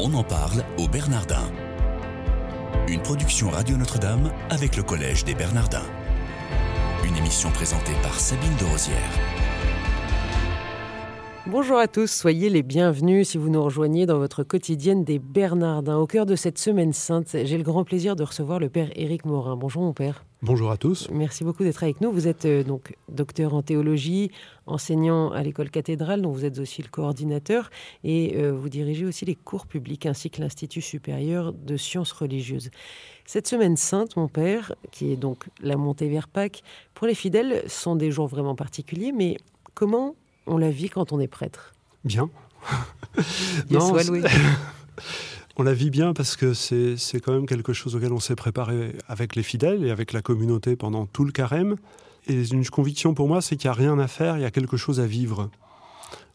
On en parle au Bernardin. Une production Radio Notre-Dame avec le Collège des Bernardins. Une émission présentée par Sabine de Rosière. Bonjour à tous, soyez les bienvenus si vous nous rejoignez dans votre quotidienne des Bernardins. Au cœur de cette semaine sainte, j'ai le grand plaisir de recevoir le Père Éric Morin. Bonjour mon Père. Bonjour à tous. Merci beaucoup d'être avec nous. Vous êtes euh, donc docteur en théologie, enseignant à l'école cathédrale, dont vous êtes aussi le coordinateur, et euh, vous dirigez aussi les cours publics ainsi que l'Institut supérieur de sciences religieuses. Cette semaine sainte, mon Père, qui est donc la montée vers Pâques, pour les fidèles, sont des jours vraiment particuliers, mais comment on la vit quand on est prêtre? Bien. Bien soit. on la vit bien parce que c'est quand même quelque chose auquel on s'est préparé avec les fidèles et avec la communauté pendant tout le carême. Et une conviction pour moi, c'est qu'il n'y a rien à faire, il y a quelque chose à vivre.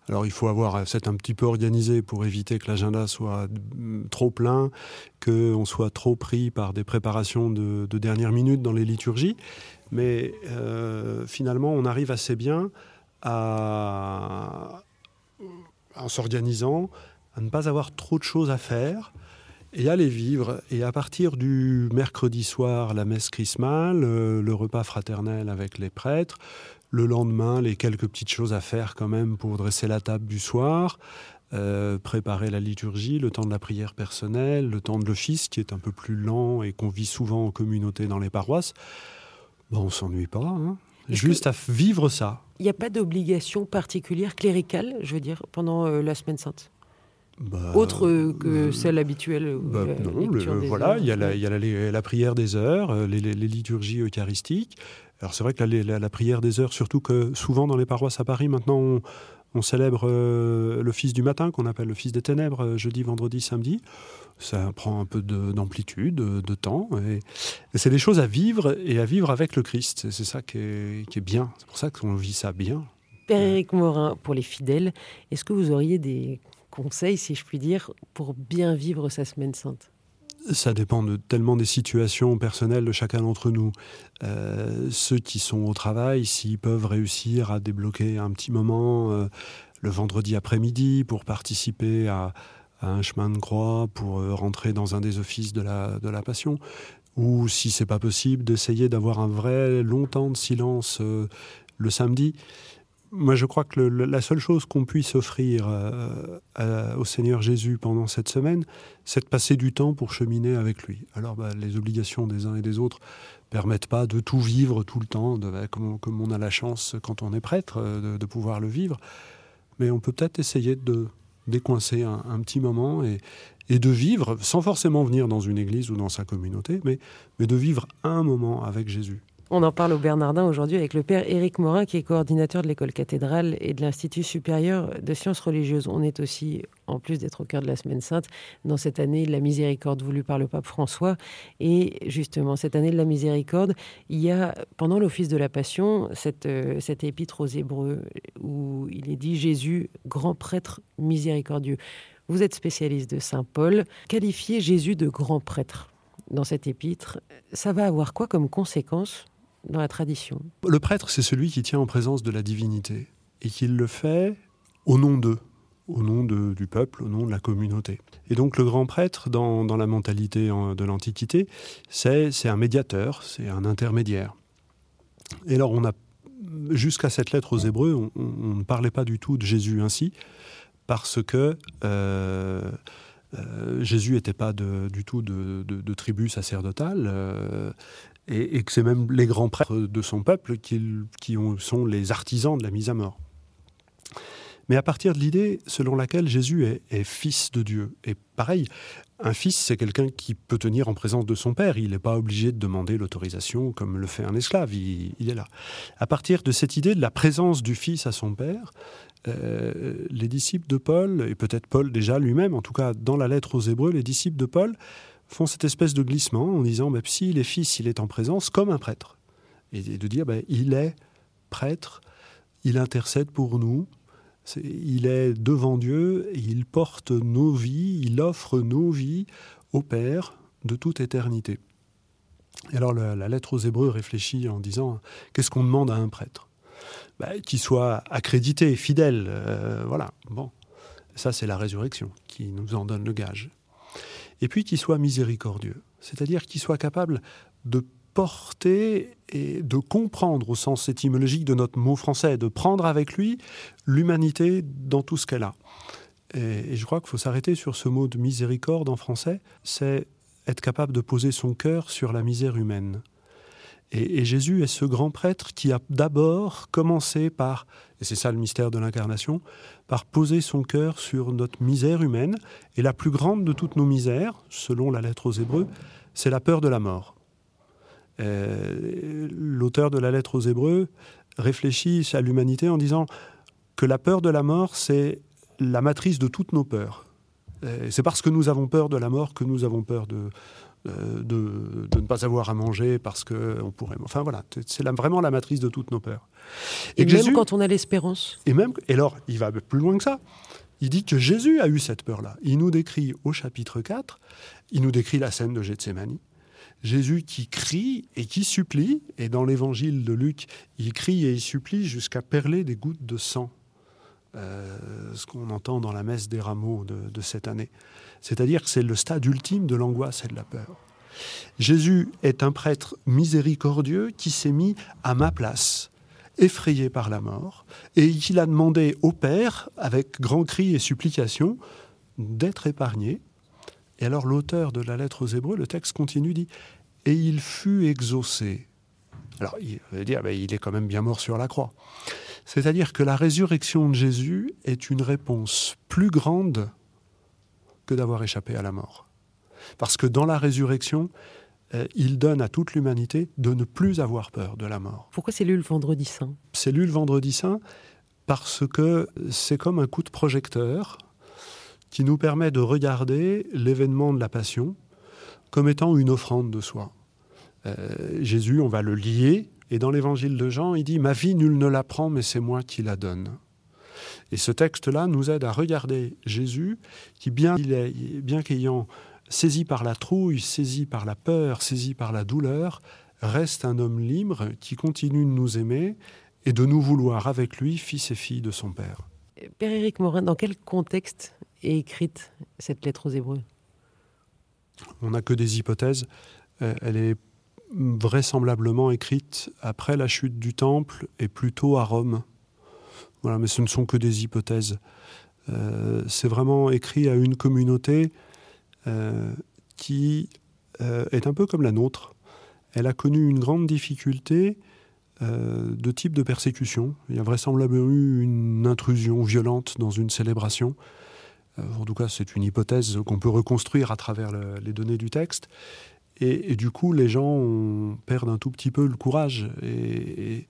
Alors il faut avoir c'est un petit peu organisé pour éviter que l'agenda soit trop plein, qu'on soit trop pris par des préparations de, dernière minute dans les liturgies. Mais euh, finalement, on arrive assez bien à, en s'organisant, à ne pas avoir trop de choses à faire et à les vivre. Et à partir du mercredi soir, la messe chrismale, le, repas fraternel avec les prêtres, le lendemain, les quelques petites choses à faire quand même pour dresser la table du soir, euh, préparer la liturgie, le temps de la prière personnelle, le temps de l'office qui est un peu plus lent et qu'on vit souvent en communauté dans les paroisses. Bon, on s'ennuie pas. Hein Juste à vivre ça. Il n'y a pas d'obligation particulière cléricale, je veux dire, pendant euh, la Semaine Sainte? Bah, Autre que euh, celle habituelle bah, Non, voilà, il y a, la, y a la, prière des heures, euh, les, liturgies eucharistiques. Alors c'est vrai que la, prière des heures, surtout que souvent dans les paroisses à Paris, maintenant on, on célèbre l'office du matin, qu'on appelle l'office des ténèbres, jeudi, vendredi, samedi ça prend un peu d'amplitude, de, temps. Et, c'est des choses à vivre et à vivre avec le Christ. C'est ça qui est, bien. C'est pour ça qu'on vit ça bien. Père Éric Morin, pour les fidèles, est-ce que vous auriez des conseils, si je puis dire, pour bien vivre sa semaine sainte? Ça dépend tellement des situations personnelles de chacun d'entre nous. Euh, ceux qui sont au travail, s'ils peuvent réussir à débloquer un petit moment euh, le vendredi après-midi pour participer à, un chemin de croix pour euh, rentrer dans un des offices de la, Passion, ou si c'est pas possible, d'essayer d'avoir un vrai long temps de silence le samedi. Moi, je crois que la seule chose qu'on puisse offrir euh, au Seigneur Jésus pendant cette semaine, c'est de passer du temps pour cheminer avec lui. Alors, bah, les obligations des uns et des autres permettent pas de tout vivre tout le temps, bah, comme, on, a la chance quand on est prêtre de pouvoir le vivre. Mais on peut peut-être essayer de, décoincer un, petit moment et, de vivre, sans forcément venir dans une église ou dans sa communauté, mais de vivre un moment avec Jésus. On en parle au Bernardin aujourd'hui avec le père Éric Morin, qui est coordinateur de l'école cathédrale et de l'Institut supérieur de sciences religieuses. On est aussi, en plus d'être au cœur de la Semaine Sainte, dans cette année de la miséricorde voulue par le pape François. Et justement, cette année de la miséricorde, il y a, pendant l'office de la Passion, cette, euh, cette épître aux Hébreux où il est dit Jésus, grand prêtre miséricordieux. Vous êtes spécialiste de Saint Paul. Qualifier Jésus de grand prêtre dans cette épître, ça va avoir quoi comme conséquence dans la tradition. Le prêtre, c'est celui qui tient en présence de la divinité et qui le fait au nom d'eux, au nom du peuple, au nom de la communauté. Et donc le grand prêtre, dans, la mentalité de l'Antiquité, c'est un médiateur, c'est un intermédiaire. Et alors on a, jusqu'à cette lettre aux Hébreux, on, ne parlait pas du tout de Jésus ainsi, parce que euh, euh, Jésus n'était pas du tout de, tribu sacerdotale. Euh, et, que c'est même les grands prêtres de son peuple qui, qui sont les artisans de la mise à mort. Mais à partir de l'idée selon laquelle Jésus est, fils de Dieu, et pareil, un fils, c'est quelqu'un qui peut tenir en présence de son père. Il n'est pas obligé de demander l'autorisation comme le fait un esclave. Il, est là. À partir de cette idée de la présence du fils à son père, euh, les disciples de Paul, et peut-être Paul déjà lui-même, en tout cas dans la lettre aux Hébreux, les disciples de Paul font cette espèce de glissement en disant bah, s'il est fils, il est en présence comme un prêtre. Et de dire bah, il est prêtre, il intercède pour nous, il est devant Dieu, il porte nos vies, il offre nos vies au Père de toute éternité. Et alors la, lettre aux Hébreux réfléchit en disant qu'est-ce qu'on demande à un prêtre? Bah, Qu'il soit accrédité, fidèle, euh, voilà. Bon. Ça, c'est la résurrection qui nous en donne le gage. Et puis qu'il soit miséricordieux, c'est-à-dire qu'il soit capable de porter et de comprendre au sens étymologique de notre mot français, de prendre avec lui l'humanité dans tout ce qu'elle a. Et, je crois qu'il faut s'arrêter sur ce mot de miséricorde en français, c'est être capable de poser son cœur sur la misère humaine. Et, Jésus est ce grand prêtre qui a d'abord commencé par, et c'est ça le mystère de l'incarnation, par poser son cœur sur notre misère humaine. Et la plus grande de toutes nos misères, selon la lettre aux Hébreux, c'est la peur de la mort. Euh, l'auteur de la lettre aux Hébreux réfléchit à l'humanité en disant que la peur de la mort, c'est la matrice de toutes nos peurs. C'est parce que nous avons peur de la mort que nous avons peur de, euh, de, ne pas avoir à manger parce qu'on pourrait. Enfin voilà, c'est vraiment la matrice de toutes nos peurs. Et, même quand on a l'espérance. Et même, et alors, il va plus loin que ça. Il dit que Jésus a eu cette peur-là. Il nous décrit au chapitre 4, il nous décrit la scène de Gethsemane. Jésus qui crie et qui supplie, et dans l'évangile de Luc, il crie et il supplie jusqu'à perler des gouttes de sang euh, ce qu'on entend dans la messe des rameaux de, cette année. C'est-à-dire que c'est le stade ultime de l'angoisse et de la peur. Jésus est un prêtre miséricordieux qui s'est mis à ma place, effrayé par la mort, et il a demandé au Père, avec grand cri et supplication, d'être épargné. Et alors l'auteur de la lettre aux Hébreux, le texte continue, dit Et il fut exaucé. Alors, il veut dire, ben, il est quand même bien mort sur la croix. C'est-à-dire que la résurrection de Jésus est une réponse plus grande que d'avoir échappé à la mort. Parce que dans la résurrection, euh, il donne à toute l'humanité de ne plus avoir peur de la mort. Pourquoi c'est lu le vendredi saint? C'est lu le vendredi saint parce que c'est comme un coup de projecteur qui nous permet de regarder l'événement de la passion comme étant une offrande de soi. Euh, Jésus, on va le lier et dans l'évangile de Jean, il dit Ma vie, nul ne la prend, mais c'est moi qui la donne. Et ce texte-là nous aide à regarder Jésus, qui, bien, bien qu'ayant saisi par la trouille, saisi par la peur, saisi par la douleur, reste un homme libre qui continue de nous aimer et de nous vouloir avec lui, fils et filles de son Père. Père Éric Morin, dans quel contexte écrite cette lettre aux Hébreux On n'a que des hypothèses. Euh, elle est vraisemblablement écrite après la chute du temple et plutôt à Rome. Voilà, mais ce ne sont que des hypothèses. Euh, c'est vraiment écrit à une communauté euh, qui est un peu comme la nôtre. Elle a connu une grande difficulté de type de persécution. Il y a vraisemblablement eu une intrusion violente dans une célébration. En tout cas, c'est une hypothèse qu'on peut reconstruire à travers les données du texte. Et, du coup, les gens perdent un tout petit peu le courage. Et,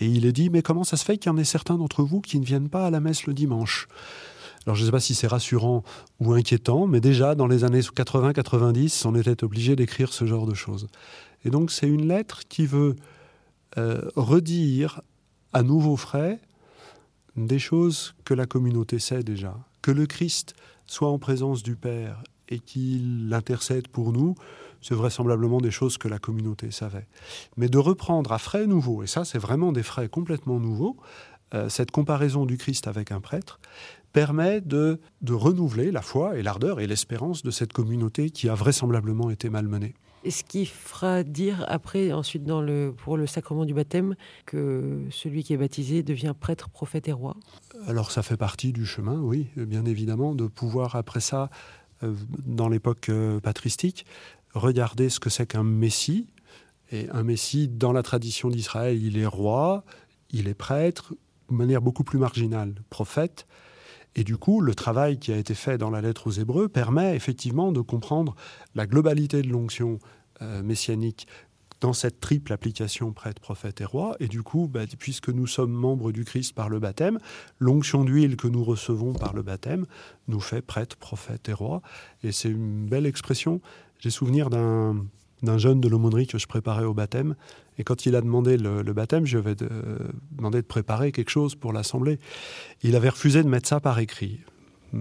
il est dit, mais comment ça se fait qu'il y en ait certains d'entre vous qui ne viennent pas à la messe le dimanche? Alors je ne sais pas si c'est rassurant ou inquiétant, mais déjà dans les années 80-90, on était obligé d'écrire ce genre de choses. Et donc c'est une lettre qui veut euh, redire à nouveau frais des choses que la communauté sait déjà. Que le Christ soit en présence du Père et qu'il intercède pour nous, c'est vraisemblablement des choses que la communauté savait. Mais de reprendre à frais nouveaux, et ça c'est vraiment des frais complètement nouveaux, euh, cette comparaison du Christ avec un prêtre permet de, de renouveler la foi et l'ardeur et l'espérance de cette communauté qui a vraisemblablement été malmenée. Ce qui fera dire après, ensuite, dans le, pour le sacrement du baptême, que celui qui est baptisé devient prêtre, prophète et roi Alors ça fait partie du chemin, oui, bien évidemment, de pouvoir après ça, euh, dans l'époque euh, patristique, regarder ce que c'est qu'un Messie. Et un Messie, dans la tradition d'Israël, il est roi, il est prêtre, de manière beaucoup plus marginale, prophète. Et du coup, le travail qui a été fait dans la lettre aux Hébreux permet effectivement de comprendre la globalité de l'onction euh, messianique dans cette triple application prêtre, prophète et roi. Et du coup, bah, puisque nous sommes membres du Christ par le baptême, l'onction d'huile que nous recevons par le baptême nous fait prêtre, prophète et roi. Et c'est une belle expression j'ai souvenir d'un jeune de l'aumônerie que je préparais au baptême. Et quand il a demandé le, baptême, je lui avais demandé de préparer quelque chose pour l'assemblée. Il avait refusé de mettre ça par écrit.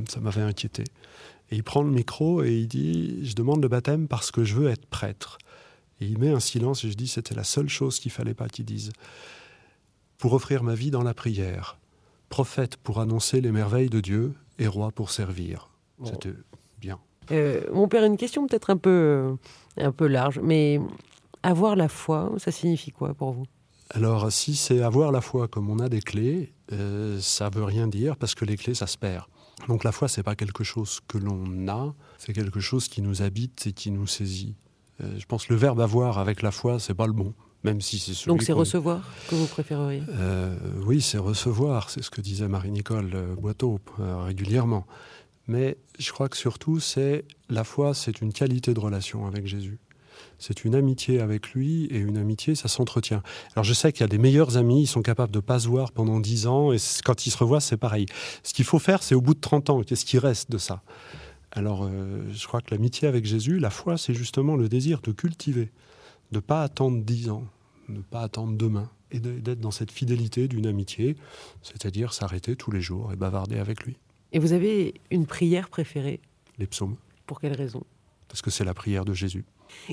Ça m'avait inquiété. Et il prend le micro et il dit Je demande le baptême parce que je veux être prêtre. Et il met un silence et je dis C'était la seule chose qu'il fallait pas qu'il dise. Pour offrir ma vie dans la prière, prophète pour annoncer les merveilles de Dieu et roi pour servir. C'était bien. Euh, mon père, une question peut-être un peu, euh, un peu large, mais avoir la foi, ça signifie quoi pour vous? Alors, si c'est avoir la foi comme on a des clés, euh, ça veut rien dire parce que les clés, ça se perd. Donc la foi, c'est pas quelque chose que l'on a, c'est quelque chose qui nous habite et qui nous saisit. Euh, je pense que le verbe avoir avec la foi, c'est pas le bon, même si c'est celui Donc c'est recevoir que vous préféreriez? Euh, oui, c'est recevoir, c'est ce que disait Marie-Nicole Boiteau euh, régulièrement. Mais je crois que surtout, c'est la foi, c'est une qualité de relation avec Jésus. C'est une amitié avec lui et une amitié, ça s'entretient. Alors je sais qu'il y a des meilleurs amis, ils sont capables de pas se voir pendant 10 ans et quand ils se revoient, c'est pareil. Ce qu'il faut faire, c'est au bout de 30 ans, qu'est-ce qui reste de ça? Alors euh, je crois que l'amitié avec Jésus, la foi, c'est justement le désir de cultiver, de pas attendre 10 ans, ne pas attendre demain et d'être dans cette fidélité d'une amitié, c'est-à-dire s'arrêter tous les jours et bavarder avec lui. Et vous avez une prière préférée Les psaumes, Pour quelle raison? Parce que c'est la prière de Jésus.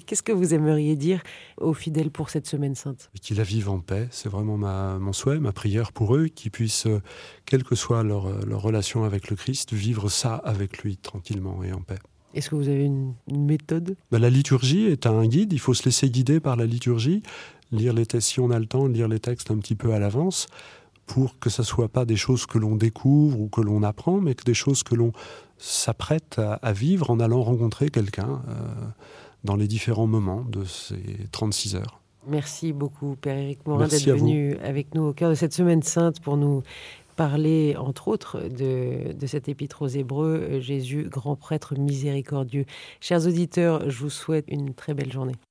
Qu'est-ce que vous aimeriez dire aux fidèles pour cette semaine sainte? Qu'ils la vivent en paix, c'est vraiment ma, mon souhait, ma prière pour eux, qu'ils puissent, euh, quelle que soit leur, euh, leur relation avec le Christ, vivre ça avec lui tranquillement et en paix. Est-ce que vous avez une, une méthode? Ben, la liturgie est un guide, il faut se laisser guider par la liturgie, lire les textes, si on a le temps, lire les textes un petit peu à l'avance, pour que ça soit pas des choses que l'on découvre ou que l'on apprend, mais que des choses que l'on s'apprête à, à vivre en allant rencontrer quelqu'un euh, dans les différents moments de ces 36 heures. Merci beaucoup, Père Éric Morin, d'être venu avec nous au cœur de cette semaine sainte pour nous parler, entre autres, de, de cet épître aux Hébreux, euh, Jésus, grand prêtre miséricordieux. Chers auditeurs, je vous souhaite une très belle journée.